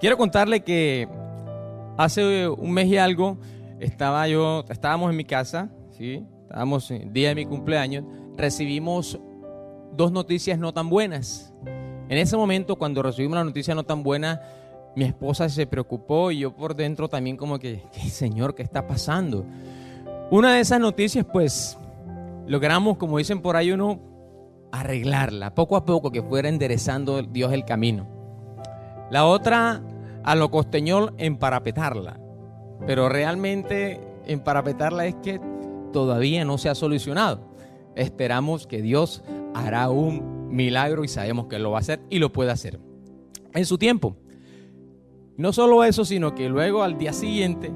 Quiero contarle que hace un mes y algo estaba yo, estábamos en mi casa, ¿sí? estábamos el día de mi cumpleaños, recibimos dos noticias no tan buenas. En ese momento, cuando recibimos la noticia no tan buena, mi esposa se preocupó y yo por dentro también como que, Señor, ¿qué está pasando? Una de esas noticias, pues, logramos, como dicen por ahí uno, arreglarla, poco a poco, que fuera enderezando Dios el camino. La otra, a lo costeñol, emparapetarla. Pero realmente emparapetarla es que todavía no se ha solucionado. Esperamos que Dios hará un milagro y sabemos que lo va a hacer y lo puede hacer en su tiempo. No solo eso, sino que luego al día siguiente,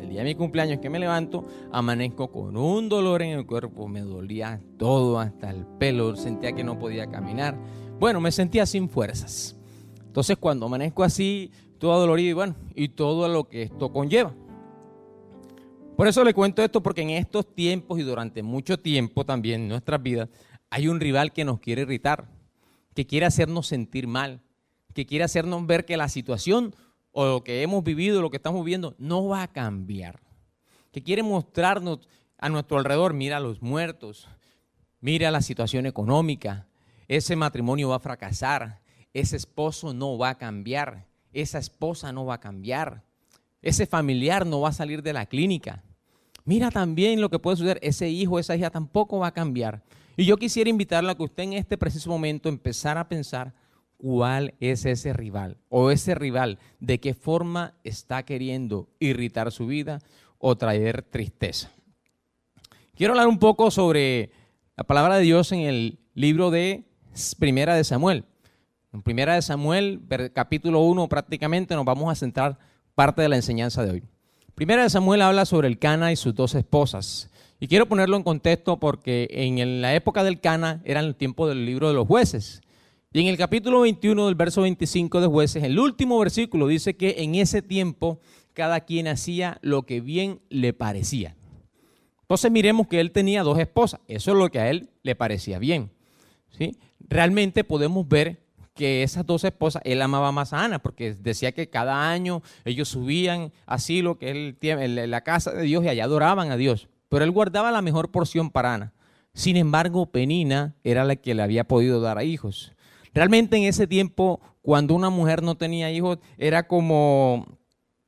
el día de mi cumpleaños que me levanto, amanezco con un dolor en el cuerpo, me dolía todo, hasta el pelo, sentía que no podía caminar. Bueno, me sentía sin fuerzas. Entonces cuando amanezco así, todo dolorido y bueno, y todo lo que esto conlleva. Por eso le cuento esto, porque en estos tiempos y durante mucho tiempo también en nuestras vidas, hay un rival que nos quiere irritar, que quiere hacernos sentir mal, que quiere hacernos ver que la situación o lo que hemos vivido, lo que estamos viviendo, no va a cambiar. Que quiere mostrarnos a nuestro alrededor, mira a los muertos, mira la situación económica, ese matrimonio va a fracasar, ese esposo no va a cambiar, esa esposa no va a cambiar, ese familiar no va a salir de la clínica. Mira también lo que puede suceder, ese hijo, esa hija tampoco va a cambiar. Y yo quisiera invitarle a que usted en este preciso momento empezara a pensar cuál es ese rival o ese rival, de qué forma está queriendo irritar su vida o traer tristeza. Quiero hablar un poco sobre la palabra de Dios en el libro de Primera de Samuel. En Primera de Samuel, capítulo 1 prácticamente, nos vamos a centrar parte de la enseñanza de hoy. Primera de Samuel habla sobre el Cana y sus dos esposas. Y quiero ponerlo en contexto porque en la época del Cana era el tiempo del libro de los jueces. Y en el capítulo 21 del verso 25 de jueces, el último versículo dice que en ese tiempo cada quien hacía lo que bien le parecía. Entonces miremos que él tenía dos esposas. Eso es lo que a él le parecía bien. ¿sí? Realmente podemos ver que esas dos esposas, él amaba más a Ana, porque decía que cada año ellos subían así lo que él la casa de Dios y allá adoraban a Dios. Pero él guardaba la mejor porción para Ana. Sin embargo, Penina era la que le había podido dar a hijos. Realmente en ese tiempo, cuando una mujer no tenía hijos, era como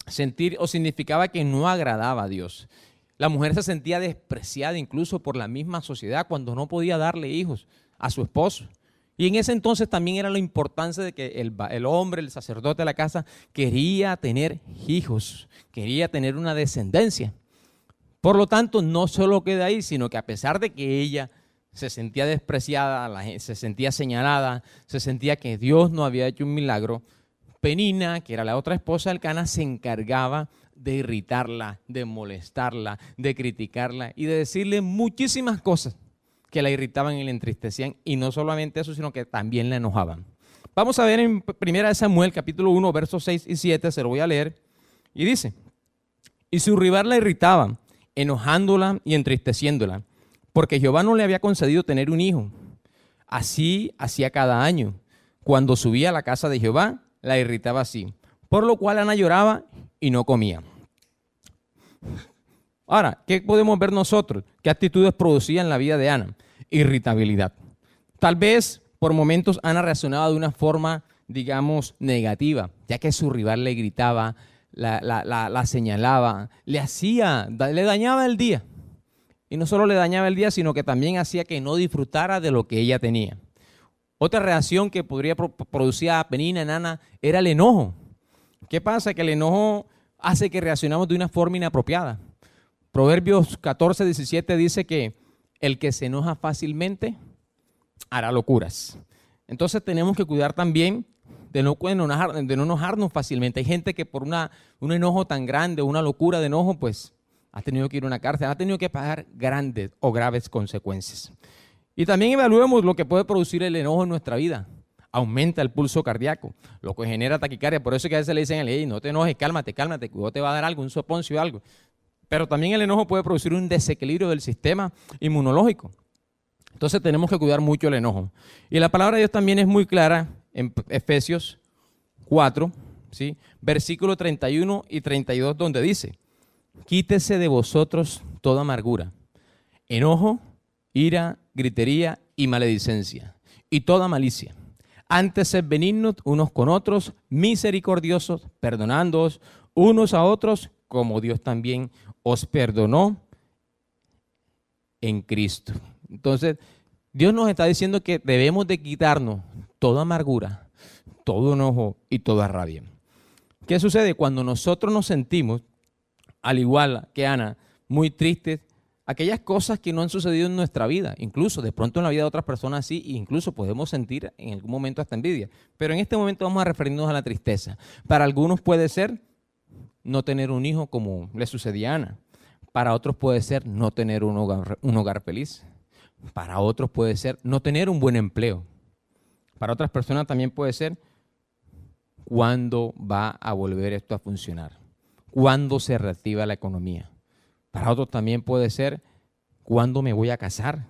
sentir o significaba que no agradaba a Dios. La mujer se sentía despreciada incluso por la misma sociedad cuando no podía darle hijos a su esposo. Y en ese entonces también era la importancia de que el, hombre, el sacerdote de la casa, quería tener hijos, quería tener una descendencia. Por lo tanto, no solo queda ahí, sino que a pesar de que ella se sentía despreciada, se sentía señalada, se sentía que Dios no había hecho un milagro, Penina, que era la otra esposa del Cana, se encargaba de irritarla, de molestarla, de criticarla y de decirle muchísimas cosas que la irritaban y la entristecían, y no solamente eso, sino que también la enojaban. Vamos a ver en 1 Samuel capítulo 1, versos 6 y 7, se lo voy a leer, y dice, y su rival la irritaba, enojándola y entristeciéndola, porque Jehová no le había concedido tener un hijo. Así hacía cada año. Cuando subía a la casa de Jehová, la irritaba así, por lo cual Ana lloraba y no comía. Ahora, ¿qué podemos ver nosotros? ¿Qué actitudes producía en la vida de Ana? Irritabilidad. Tal vez por momentos Ana reaccionaba de una forma, digamos, negativa, ya que su rival le gritaba, la, señalaba, le hacía, le dañaba el día. Y no solo le dañaba el día, sino que también hacía que no disfrutara de lo que ella tenía. Otra reacción que podría producir a Penina en Ana era el enojo. ¿Qué pasa? Que el enojo hace que reaccionamos de una forma inapropiada. Proverbios 14, 17 dice que el que se enoja fácilmente hará locuras. Entonces tenemos que cuidar también de no, de no enojarnos fácilmente. Hay gente que por una, un enojo tan grande, una locura de enojo, pues ha tenido que ir a una cárcel, ha tenido que pagar grandes o graves consecuencias. Y también evaluemos lo que puede producir el enojo en nuestra vida. Aumenta el pulso cardíaco, lo que genera taquicardia. Por eso que a veces le dicen a no te enojes, cálmate, cálmate, te va a dar algo, un soponcio o algo. Pero también el enojo puede producir un desequilibrio del sistema inmunológico. Entonces tenemos que cuidar mucho el enojo. Y la palabra de Dios también es muy clara en Efesios 4, ¿sí? Versículo 31 y 32 donde dice, quítese de vosotros toda amargura, enojo, ira, gritería y maledicencia, y toda malicia. Antes sed benignos unos con otros, misericordiosos, perdonándoos unos a otros, como Dios también os perdonó en Cristo. Entonces, Dios nos está diciendo que debemos de quitarnos toda amargura, todo enojo y toda rabia. ¿Qué sucede cuando nosotros nos sentimos, al igual que Ana, muy tristes? Aquellas cosas que no han sucedido en nuestra vida, incluso de pronto en la vida de otras personas sí, e incluso podemos sentir en algún momento hasta envidia. Pero en este momento vamos a referirnos a la tristeza. Para algunos puede ser no tener un hijo como le sucedía a Ana. Para otros puede ser no tener un hogar, un hogar feliz. Para otros puede ser no tener un buen empleo. Para otras personas también puede ser cuándo va a volver esto a funcionar, cuándo se reactiva la economía. Para otros también puede ser cuándo me voy a casar,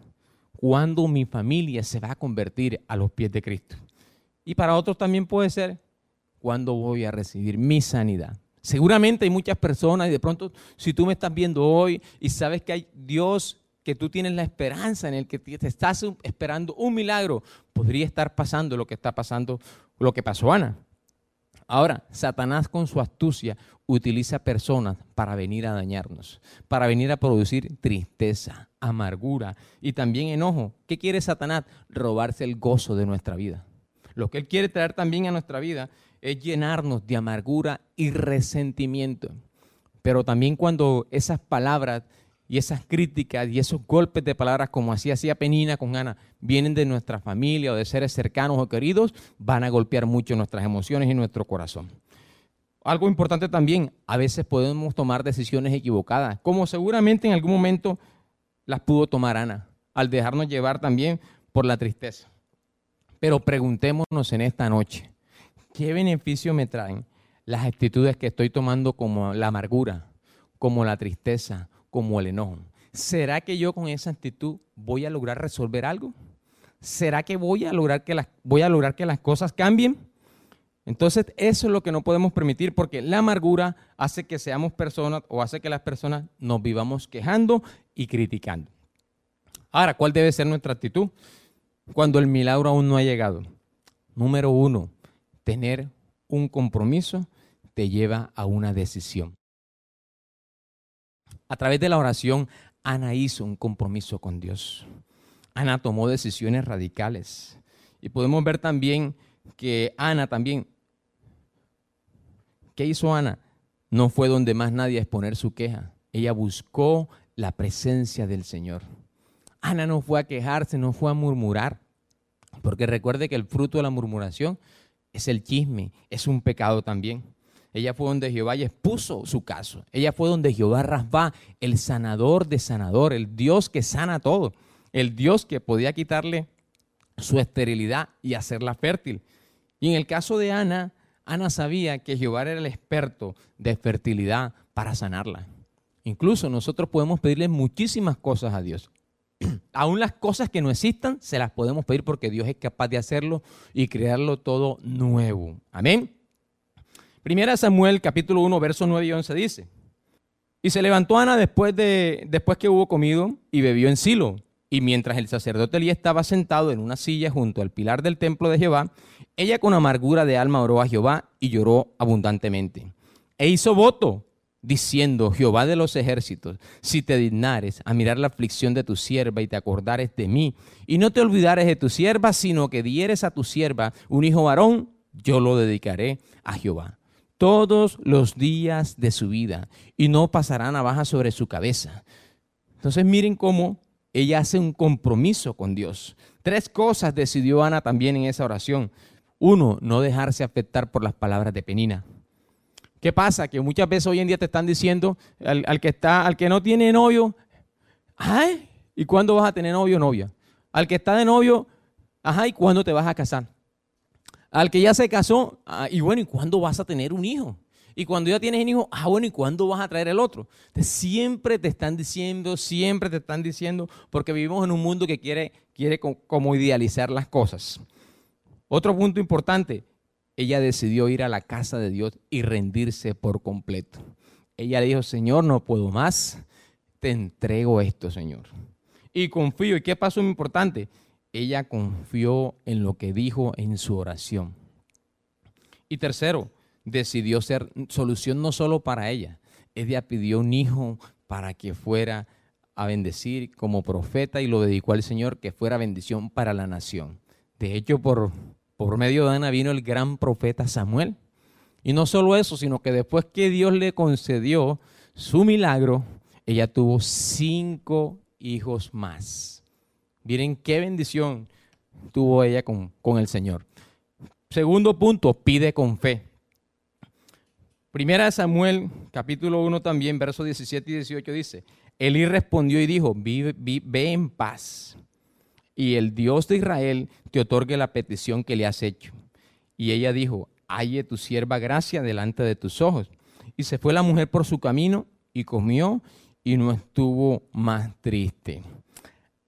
cuándo mi familia se va a convertir a los pies de Cristo. Y para otros también puede ser cuándo voy a recibir mi sanidad. Seguramente hay muchas personas y de pronto si tú me estás viendo hoy y sabes que hay Dios que tú tienes la esperanza en el que te estás esperando un milagro, podría estar pasando lo que está pasando, lo que pasó Ana. Ahora, Satanás con su astucia utiliza personas para venir a dañarnos, para venir a producir tristeza, amargura y también enojo. ¿Qué quiere Satanás? Robarse el gozo de nuestra vida. Lo que él quiere traer también a nuestra vida es llenarnos de amargura y resentimiento. Pero también cuando esas palabras y esas críticas y esos golpes de palabras como así hacía Penina con Ana vienen de nuestra familia o de seres cercanos o queridos, van a golpear mucho nuestras emociones y nuestro corazón. Algo importante también, a veces podemos tomar decisiones equivocadas, como seguramente en algún momento las pudo tomar Ana, al dejarnos llevar también por la tristeza. Pero preguntémonos en esta noche, ¿qué beneficio me traen las actitudes que estoy tomando como la amargura, como la tristeza, como el enojo. ¿Será que yo con esa actitud voy a lograr resolver algo? ¿Será que voy a lograr que las, voy a lograr que las cosas cambien? Entonces, eso es lo que no podemos permitir porque la amargura hace que seamos personas o hace que las personas nos vivamos quejando y criticando. Ahora, ¿cuál debe ser nuestra actitud cuando el milagro aún no ha llegado? Número uno, tener un compromiso te lleva a una decisión. A través de la oración, Ana hizo un compromiso con Dios. Ana tomó decisiones radicales. Y podemos ver también que Ana también, ¿qué hizo Ana? No fue donde más nadie a exponer su queja. Ella buscó la presencia del Señor. Ana no fue a quejarse, no fue a murmurar. Porque recuerde que el fruto de la murmuración es el chisme, es un pecado también. Ella fue donde Jehová expuso su caso. Ella fue donde Jehová Rasbá, el sanador de sanador, el Dios que sana todo, el Dios que podía quitarle su esterilidad y hacerla fértil. Y en el caso de Ana, Ana sabía que Jehová era el experto de fertilidad para sanarla. Incluso nosotros podemos pedirle muchísimas cosas a Dios. Aún las cosas que no existan, se las podemos pedir porque Dios es capaz de hacerlo y crearlo todo nuevo. Amén. Primera Samuel capítulo 1, versos 9 y 11 dice, y se levantó Ana después, de, después que hubo comido y bebió en Silo. Y mientras el sacerdote Elías estaba sentado en una silla junto al pilar del templo de Jehová, ella con amargura de alma oró a Jehová y lloró abundantemente. E hizo voto, diciendo, Jehová de los ejércitos, si te dignares a mirar la aflicción de tu sierva y te acordares de mí, y no te olvidares de tu sierva, sino que dieres a tu sierva un hijo varón, yo lo dedicaré a Jehová todos los días de su vida y no pasará navaja sobre su cabeza. Entonces miren cómo ella hace un compromiso con Dios. Tres cosas decidió Ana también en esa oración. Uno, no dejarse afectar por las palabras de Penina. ¿Qué pasa? Que muchas veces hoy en día te están diciendo al, que está, al que no tiene novio, ay, ¿y cuándo vas a tener novio o novia? Al que está de novio, ajá, ¿y cuándo te vas a casar? Al que ya se casó, ah, y bueno, ¿y cuándo vas a tener un hijo? Y cuando ya tienes un hijo, ah, bueno, ¿y cuándo vas a traer el otro? siempre te están diciendo, siempre te están diciendo, porque vivimos en un mundo que quiere, quiere como idealizar las cosas. Otro punto importante, ella decidió ir a la casa de Dios y rendirse por completo. Ella dijo, Señor, no puedo más, te entrego esto, Señor. Y confío. ¿Y qué pasó muy importante? Ella confió en lo que dijo en su oración. Y tercero, decidió ser solución no solo para ella. Ella pidió un hijo para que fuera a bendecir como profeta y lo dedicó al Señor, que fuera bendición para la nación. De hecho, por, por medio de Ana vino el gran profeta Samuel. Y no solo eso, sino que después que Dios le concedió su milagro, ella tuvo cinco hijos más. Miren qué bendición tuvo ella con, con el Señor. Segundo punto, pide con fe. Primera de Samuel, capítulo 1 también, versos 17 y 18 dice, Elí respondió y dijo, ve en paz y el Dios de Israel te otorgue la petición que le has hecho. Y ella dijo, halle tu sierva gracia delante de tus ojos. Y se fue la mujer por su camino y comió y no estuvo más triste.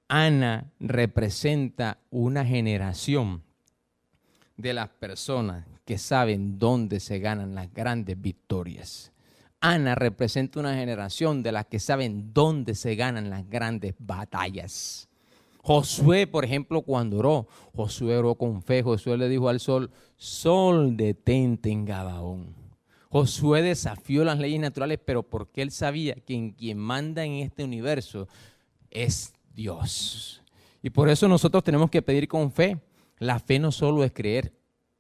Ana representa una generación de las personas que saben dónde se ganan las grandes victorias. Ana representa una generación de las que saben dónde se ganan las grandes batallas. Josué, por ejemplo, cuando oró, Josué oró con fe, Josué le dijo al sol, sol detente en Gabaón. Josué desafió las leyes naturales, pero porque él sabía que quien manda en este universo es Dios. Y por eso nosotros tenemos que pedir con fe. La fe no solo es creer,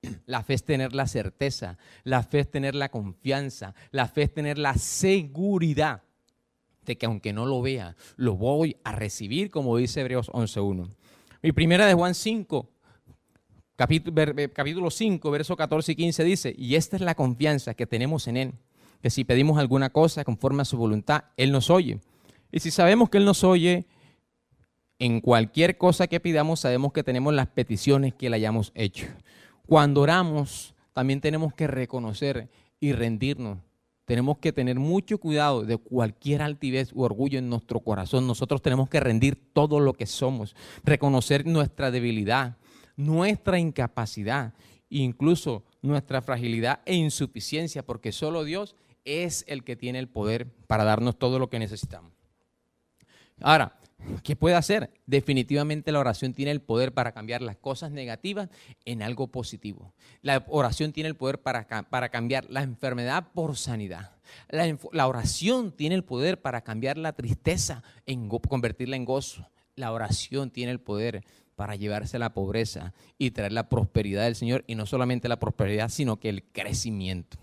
la fe es tener la certeza, la fe es tener la confianza, la fe es tener la seguridad de que aunque no lo vea, lo voy a recibir, como dice Hebreos 11.1. Mi primera de Juan 5, capítulo, 5, verso 14 y 15 dice, y esta es la confianza que tenemos en Él, que si pedimos alguna cosa conforme a su voluntad, Él nos oye. Y si sabemos que Él nos oye, en cualquier cosa que pidamos, sabemos que tenemos las peticiones que le hayamos hecho. Cuando oramos, también tenemos que reconocer y rendirnos tenemos que tener mucho cuidado de cualquier altivez u orgullo en nuestro corazón. Nosotros tenemos que rendir todo lo que somos, reconocer nuestra debilidad, nuestra incapacidad, incluso nuestra fragilidad e insuficiencia, porque solo Dios es el que tiene el poder para darnos todo lo que necesitamos. Ahora, ¿Qué puede hacer? Definitivamente la oración tiene el poder para cambiar las cosas negativas en algo positivo. La oración tiene el poder para, para cambiar la enfermedad por sanidad. La, oración tiene el poder para cambiar la tristeza, en convertirla en gozo. La oración tiene el poder para llevarse la pobreza y traer la prosperidad del Señor. Y no solamente la prosperidad, sino que el crecimiento.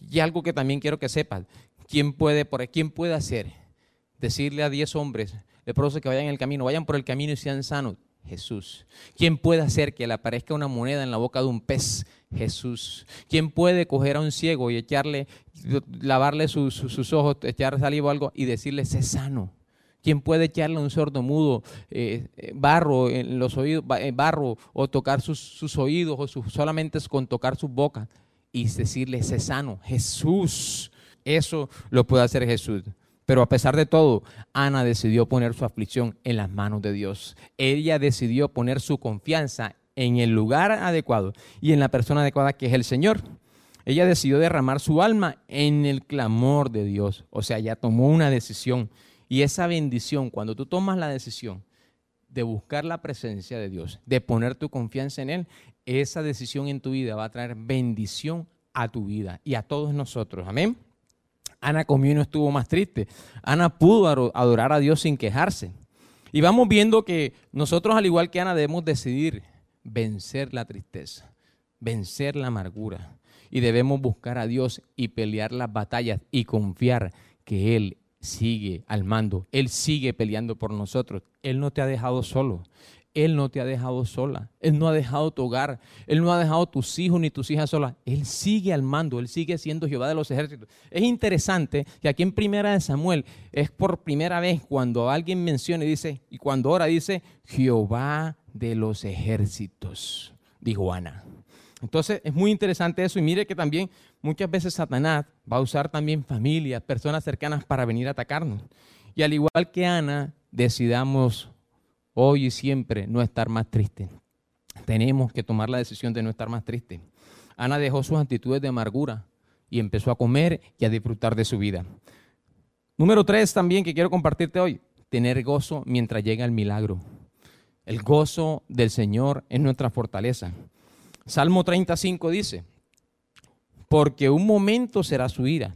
Y algo que también quiero que sepan, ¿quién puede, por, ¿quién puede hacer? Decirle a 10 hombres, leprosos que vayan en el camino, vayan por el camino y sean sanos. Jesús. ¿Quién puede hacer que le aparezca una moneda en la boca de un pez? Jesús. ¿Quién puede coger a un ciego y echarle, lavarle sus, ojos, echarle saliva o algo y decirle, sé sano? ¿Quién puede echarle a un sordo mudo eh, eh, barro en los oídos, eh, barro o tocar sus, oídos o solamente con tocar su boca y decirle, sé sano? Jesús. Eso lo puede hacer Jesús. Pero a pesar de todo, Ana decidió poner su aflicción en las manos de Dios. Ella decidió poner su confianza en el lugar adecuado y en la persona adecuada que es el Señor. Ella decidió derramar su alma en el clamor de Dios. O sea, ella tomó una decisión. Y esa bendición, cuando tú tomas la decisión de buscar la presencia de Dios, de poner tu confianza en Él, esa decisión en tu vida va a traer bendición a tu vida y a todos nosotros. Amén. Ana comió y no estuvo más triste. Ana pudo adorar a Dios sin quejarse. Y vamos viendo que nosotros, al igual que Ana, debemos decidir vencer la tristeza, vencer la amargura. Y debemos buscar a Dios y pelear las batallas y confiar que Él sigue al mando. Él sigue peleando por nosotros. Él no te ha dejado solo. Él no te ha dejado sola. Él no ha dejado tu hogar. Él no ha dejado tus hijos ni tus hijas solas. Él sigue al mando. Él sigue siendo Jehová de los ejércitos. Es interesante que aquí en Primera de Samuel es por primera vez cuando alguien menciona y dice, y cuando ahora dice, Jehová de los ejércitos, dijo Ana. Entonces es muy interesante eso y mire que también muchas veces Satanás va a usar también familias, personas cercanas para venir a atacarnos. Y al igual que Ana, decidamos hoy y siempre no estar más triste. Tenemos que tomar la decisión de no estar más triste. Ana dejó sus actitudes de amargura y empezó a comer y a disfrutar de su vida. Número tres también que quiero compartirte hoy, tener gozo mientras llega el milagro. El gozo del Señor es nuestra fortaleza. Salmo 35 dice, porque un momento será su ira,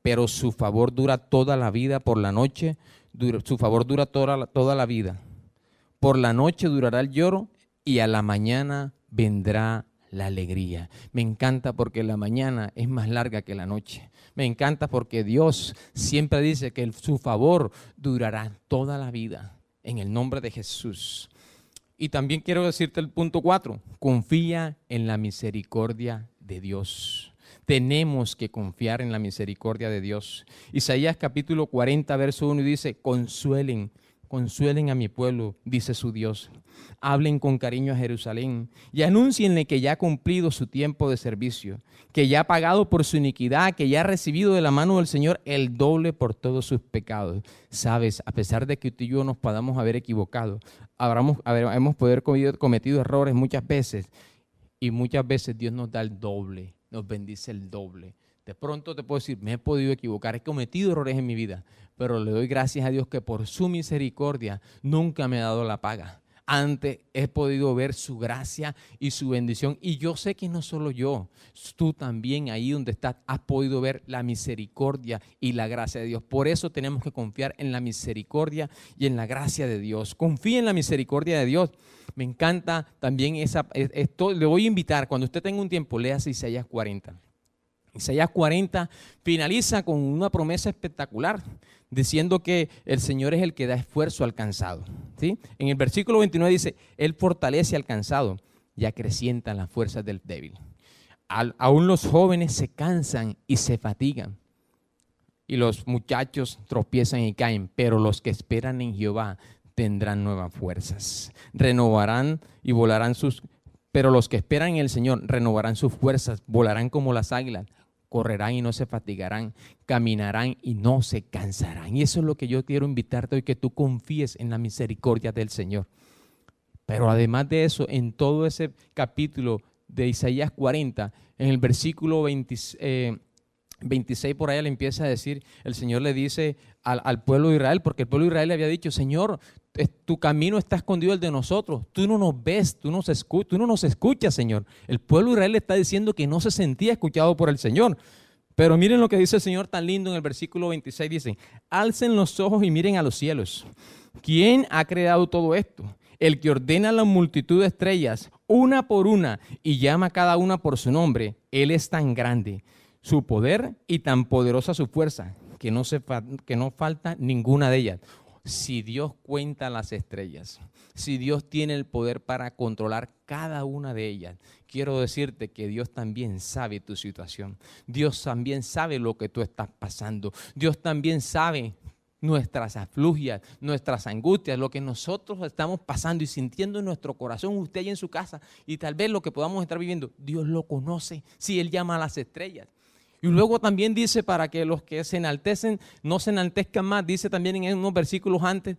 pero su favor dura toda la vida por la noche, su favor dura toda, toda la vida. Por la noche durará el lloro y a la mañana vendrá la alegría. Me encanta porque la mañana es más larga que la noche. Me encanta porque Dios siempre dice que su favor durará toda la vida en el nombre de Jesús. Y también quiero decirte el punto cuatro, confía en la misericordia de Dios. Tenemos que confiar en la misericordia de Dios. Isaías capítulo 40, verso 1 dice, consuelen, consuelen a mi pueblo, dice su Dios hablen con cariño a Jerusalén y anúncienle que ya ha cumplido su tiempo de servicio, que ya ha pagado por su iniquidad, que ya ha recibido de la mano del Señor el doble por todos sus pecados. Sabes, a pesar de que tú y yo nos podamos haber equivocado, habramos, hemos poder cometido errores muchas veces y muchas veces Dios nos da el doble, nos bendice el doble. De pronto te puedo decir, me he podido equivocar, he cometido errores en mi vida, pero le doy gracias a Dios que por su misericordia nunca me ha dado la paga antes he podido ver su gracia y su bendición. Y yo sé que no solo yo, tú también ahí donde estás has podido ver la misericordia y la gracia de Dios. Por eso tenemos que confiar en la misericordia y en la gracia de Dios. Confía en la misericordia de Dios. Me encanta también esa, esto, le voy a invitar, cuando usted tenga un tiempo, lea Isaías 40. Isaías 40 finaliza con una promesa espectacular diciendo que el Señor es el que da esfuerzo al cansado. ¿sí? En el versículo 29 dice, Él fortalece al cansado y acrecienta las fuerzas del débil. aún los jóvenes se cansan y se fatigan. Y los muchachos tropiezan y caen, pero los que esperan en Jehová tendrán nuevas fuerzas. Renovarán y volarán sus... Pero los que esperan en el Señor renovarán sus fuerzas, volarán como las águilas correrán y no se fatigarán, caminarán y no se cansarán. Y eso es lo que yo quiero invitarte hoy, que tú confíes en la misericordia del Señor. Pero además de eso, en todo ese capítulo de Isaías 40, en el versículo 26 eh, por allá le empieza a decir, el Señor le dice al, pueblo de Israel, porque el pueblo de Israel le había dicho, Señor, tu camino está escondido el de nosotros. Tú no nos ves, tú, nos tú no nos escuchas, Señor. El pueblo de Israel está diciendo que no se sentía escuchado por el Señor. Pero miren lo que dice el Señor tan lindo en el versículo 26. Dice, alcen los ojos y miren a los cielos. ¿Quién ha creado todo esto? El que ordena la multitud de estrellas, una por una, y llama a cada una por su nombre. Él es tan grande, su poder y tan poderosa su fuerza, que no, se, que no falta ninguna de ellas si Dios cuenta las estrellas, si Dios tiene el poder para controlar cada una de ellas, quiero decirte que Dios también sabe tu situación. Dios también sabe lo que tú estás pasando. Dios también sabe nuestras aflugias, nuestras angustias, lo que nosotros estamos pasando y sintiendo en nuestro corazón, usted en su casa, y tal vez lo que podamos estar viviendo, Dios lo conoce si Él llama a las estrellas. Y luego también dice para que los que se enaltecen no se enaltezcan más. Dice también en unos versículos antes,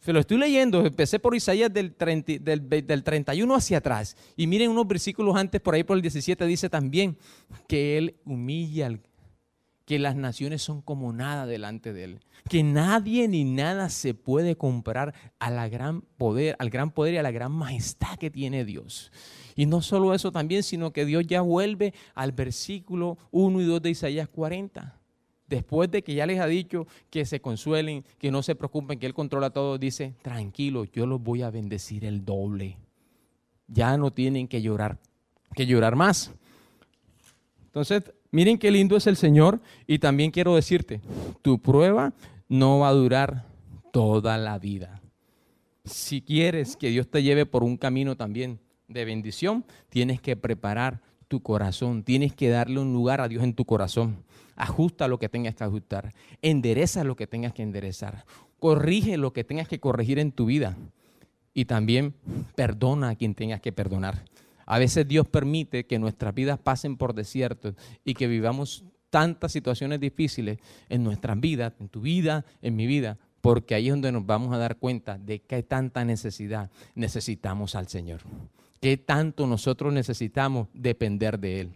se lo estoy leyendo, empecé por Isaías del, del, 31 hacia atrás. Y miren unos versículos antes, por ahí por el 17, dice también que Él humilla al que las naciones son como nada delante de él, que nadie ni nada se puede comparar a la gran poder, al gran poder y a la gran majestad que tiene Dios. Y no solo eso también, sino que Dios ya vuelve al versículo 1 y 2 de Isaías 40. Después de que ya les ha dicho que se consuelen, que no se preocupen, que Él controla todo, dice, tranquilo, yo los voy a bendecir el doble. Ya no tienen que llorar, que llorar más. Entonces, miren qué lindo es el Señor y también quiero decirte, tu prueba no va a durar toda la vida. Si quieres que Dios te lleve por un camino también de bendición, tienes que preparar tu corazón, tienes que darle un lugar a Dios en tu corazón. Ajusta lo que tengas que ajustar, endereza lo que tengas que enderezar, corrige lo que tengas que corregir en tu vida y también perdona a quien tengas que perdonar. A veces Dios permite que nuestras vidas pasen por desiertos y que vivamos tantas situaciones difíciles en nuestras vidas, en tu vida, en mi vida, porque ahí es donde nos vamos a dar cuenta de que hay tanta necesidad necesitamos al Señor qué tanto nosotros necesitamos depender de Él.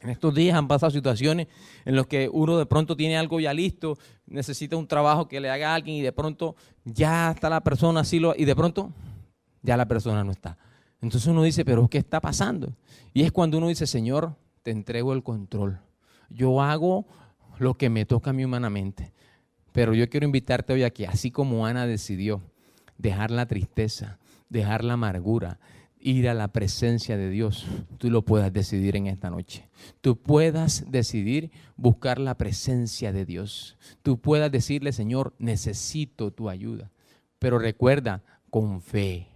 En estos días han pasado situaciones en las que uno de pronto tiene algo ya listo, necesita un trabajo que le haga a alguien y de pronto ya está la persona así y de pronto ya la persona no está. Entonces uno dice, pero ¿qué está pasando? Y es cuando uno dice, Señor, te entrego el control. Yo hago lo que me toca a mí humanamente. Pero yo quiero invitarte hoy a que, así como Ana decidió dejar la tristeza, dejar la amargura, ir a la presencia de Dios, tú lo puedas decidir en esta noche. Tú puedas decidir buscar la presencia de Dios. Tú puedas decirle, Señor, necesito tu ayuda. Pero recuerda, con fe.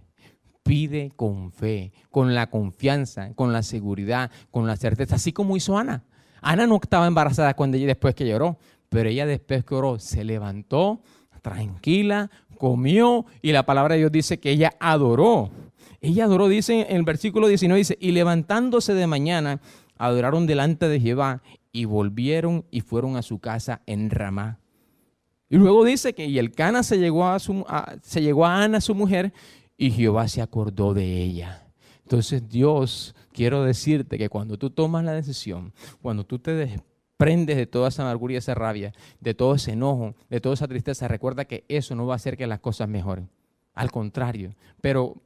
Pide con fe, con la confianza, con la seguridad, con la certeza, así como hizo Ana. Ana no estaba embarazada cuando ella después que lloró, pero ella después que oró se levantó tranquila, comió y la palabra de Dios dice que ella adoró. Ella adoró, dice en el versículo 19, dice, y levantándose de mañana, adoraron delante de Jehová y volvieron y fueron a su casa en Ramá. Y luego dice que y el Cana se llegó a, su, se llegó a Ana, su mujer, y Jehová se acordó de ella. Entonces Dios, quiero decirte que cuando tú tomas la decisión, cuando tú te desprendes de toda esa amargura y esa rabia, de todo ese enojo, de toda esa tristeza, recuerda que eso no va a hacer que las cosas mejoren. Al contrario, pero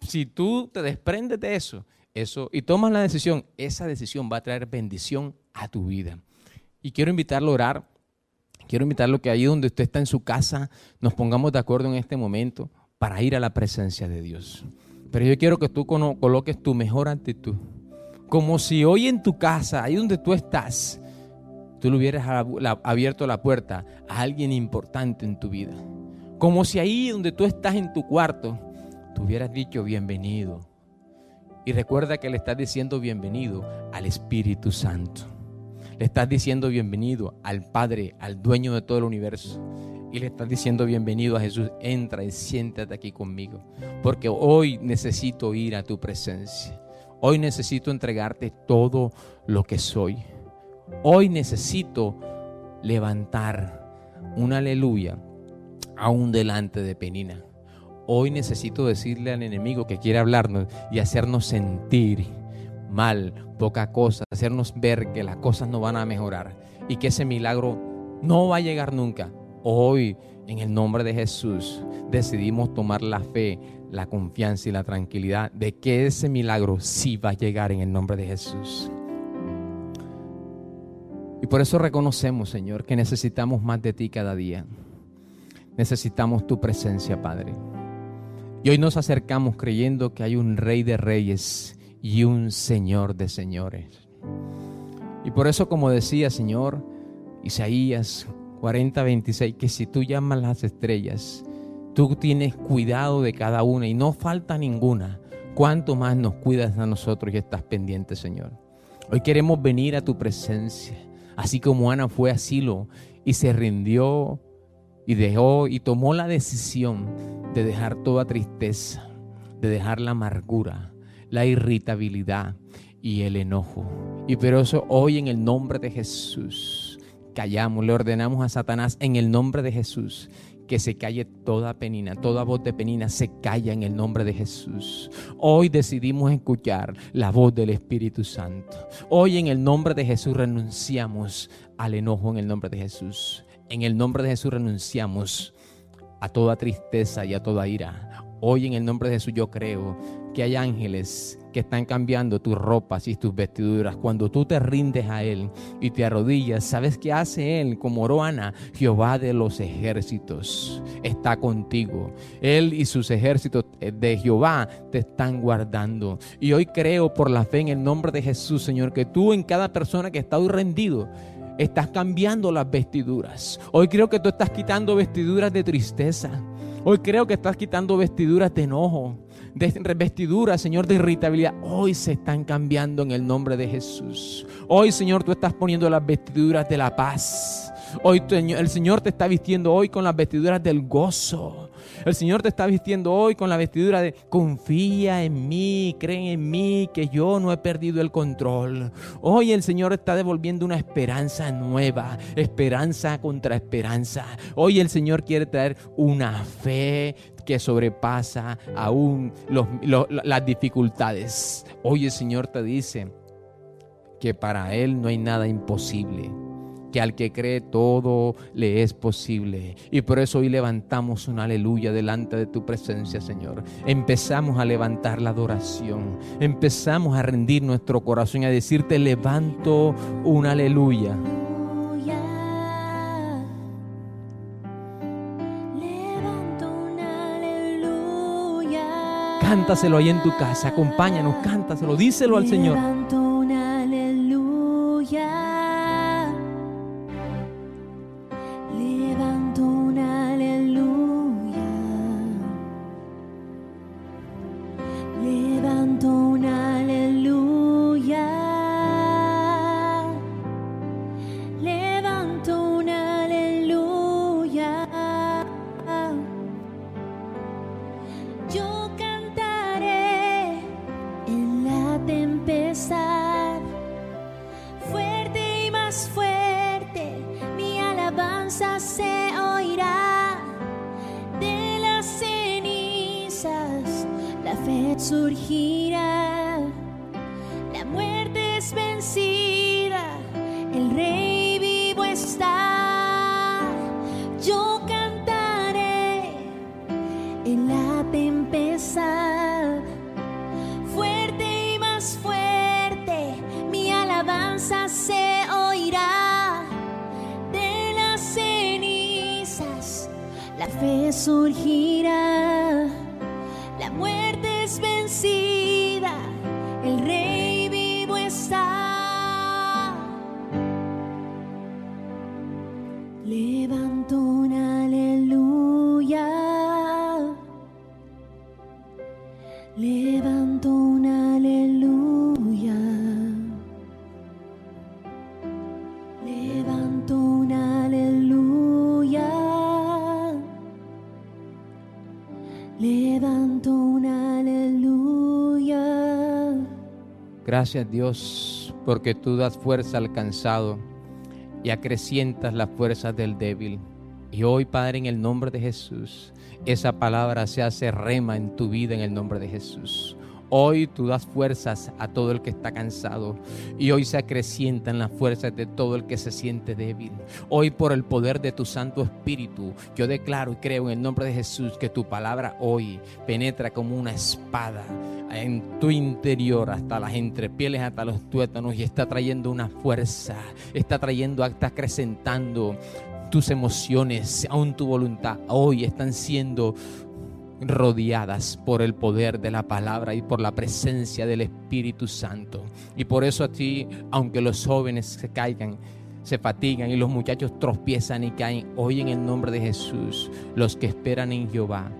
si tú te desprendes de eso, eso y tomas la decisión, esa decisión va a traer bendición a tu vida. Y quiero invitarlo a orar. Quiero invitarlo que ahí donde usted está en su casa, nos pongamos de acuerdo en este momento para ir a la presencia de Dios. Pero yo quiero que tú coloques tu mejor actitud. Como si hoy en tu casa, ahí donde tú estás, tú le hubieras abierto la puerta a alguien importante en tu vida. Como si ahí donde tú estás en tu cuarto, tú hubieras dicho bienvenido. Y recuerda que le estás diciendo bienvenido al Espíritu Santo. Le estás diciendo bienvenido al Padre, al dueño de todo el universo. Y le estás diciendo bienvenido a Jesús. Entra y siéntate aquí conmigo. Porque hoy necesito ir a tu presencia. Hoy necesito entregarte todo lo que soy. Hoy necesito levantar un aleluya aún delante de Penina. Hoy necesito decirle al enemigo que quiere hablarnos y hacernos sentir mal, poca cosa, hacernos ver que las cosas no van a mejorar y que ese milagro no va a llegar nunca. Hoy, en el nombre de Jesús, decidimos tomar la fe, la confianza y la tranquilidad de que ese milagro sí va a llegar en el nombre de Jesús. Y por eso reconocemos, Señor, que necesitamos más de ti cada día. Necesitamos tu presencia, Padre. Y hoy nos acercamos creyendo que hay un rey de reyes y un señor de señores. Y por eso, como decía Señor, Isaías 40, 26, que si tú llamas las estrellas, tú tienes cuidado de cada una y no falta ninguna. ¿Cuánto más nos cuidas a nosotros y estás pendiente, Señor? Hoy queremos venir a tu presencia, así como Ana fue a Silo y se rindió y dejó y tomó la decisión de dejar toda tristeza, de dejar la amargura, la irritabilidad y el enojo. Y pero eso hoy en el nombre de Jesús callamos, le ordenamos a Satanás en el nombre de Jesús que se calle toda penina, toda voz de penina se calla en el nombre de Jesús. Hoy decidimos escuchar la voz del Espíritu Santo. Hoy en el nombre de Jesús renunciamos al enojo en el nombre de Jesús. En el nombre de Jesús renunciamos a toda tristeza y a toda ira. Hoy en el nombre de Jesús yo creo que hay ángeles que están cambiando tus ropas y tus vestiduras. Cuando tú te rindes a Él y te arrodillas, ¿sabes qué hace Él? Como oró Jehová de los ejércitos está contigo. Él y sus ejércitos de Jehová te están guardando. Y hoy creo por la fe en el nombre de Jesús, Señor, que tú en cada persona que está hoy rendido, estás cambiando las vestiduras. Hoy creo que tú estás quitando vestiduras de tristeza. Hoy creo que estás quitando vestiduras de enojo, de vestiduras, Señor, de irritabilidad. Hoy se están cambiando en el nombre de Jesús. Hoy, Señor, tú estás poniendo las vestiduras de la paz. Hoy el Señor te está vistiendo hoy con las vestiduras del gozo. El Señor te está vistiendo hoy con la vestidura de confía en mí, cree en mí, que yo no he perdido el control. Hoy el Señor está devolviendo una esperanza nueva, esperanza contra esperanza. Hoy el Señor quiere traer una fe que sobrepasa aún las dificultades. Hoy el Señor te dice que para Él no hay nada imposible que al que cree todo le es posible. Y por eso hoy levantamos un aleluya delante de tu presencia, Señor. Empezamos a levantar la adoración. Empezamos a rendir nuestro corazón y a decirte, levanto un aleluya. Cántaselo ahí en tu casa, acompáñanos, cántaselo, díselo al Señor. fe surgirá. Gracias Dios porque tú das fuerza al cansado y acrecientas las fuerzas del débil. Y hoy, Padre, en el nombre de Jesús, esa palabra se hace rema en tu vida en el nombre de Jesús. Hoy tú das fuerzas a todo el que está cansado y hoy se acrecientan las fuerzas de todo el que se siente débil. Hoy por el poder de tu Santo Espíritu, yo declaro y creo en el nombre de Jesús que tu palabra hoy penetra como una espada en tu interior hasta las entrepieles, hasta los tuétanos y está trayendo una fuerza, está trayendo, está acrecentando tus emociones, aún tu voluntad. Hoy están siendo rodeadas por el poder de la palabra y por la presencia del Espíritu Santo. Y por eso a ti, aunque los jóvenes se caigan, se fatigan y los muchachos tropiezan y caen, hoy en el nombre de Jesús, los que esperan en Jehová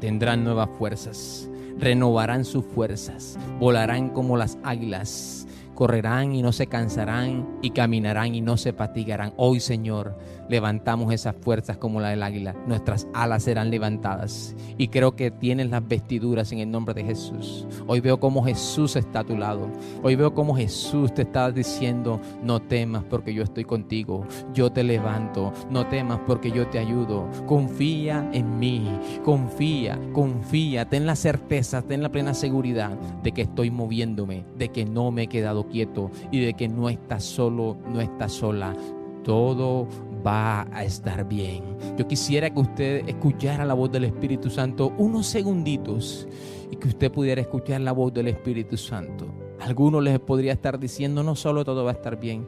tendrán nuevas fuerzas, renovarán sus fuerzas, volarán como las águilas correrán y no se cansarán y caminarán y no se fatigarán. Hoy, Señor, levantamos esas fuerzas como la del águila. Nuestras alas serán levantadas. Y creo que tienes las vestiduras en el nombre de Jesús. Hoy veo cómo Jesús está a tu lado. Hoy veo cómo Jesús te está diciendo, no temas porque yo estoy contigo. Yo te levanto. No temas porque yo te ayudo. Confía en mí. Confía, confía. Ten la certeza, ten la plena seguridad de que estoy moviéndome, de que no me he quedado quieto y de que no estás solo, no estás sola. Todo va a estar bien. Yo quisiera que usted escuchara la voz del Espíritu Santo unos segunditos y que usted pudiera escuchar la voz del Espíritu Santo. Algunos les podría estar diciendo, no solo todo va a estar bien,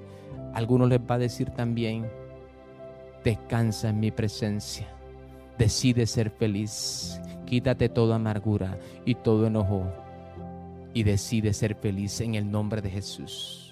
algunos les va a decir también, descansa en mi presencia, decide ser feliz, quítate toda amargura y todo enojo y decide ser feliz en el nombre de Jesús.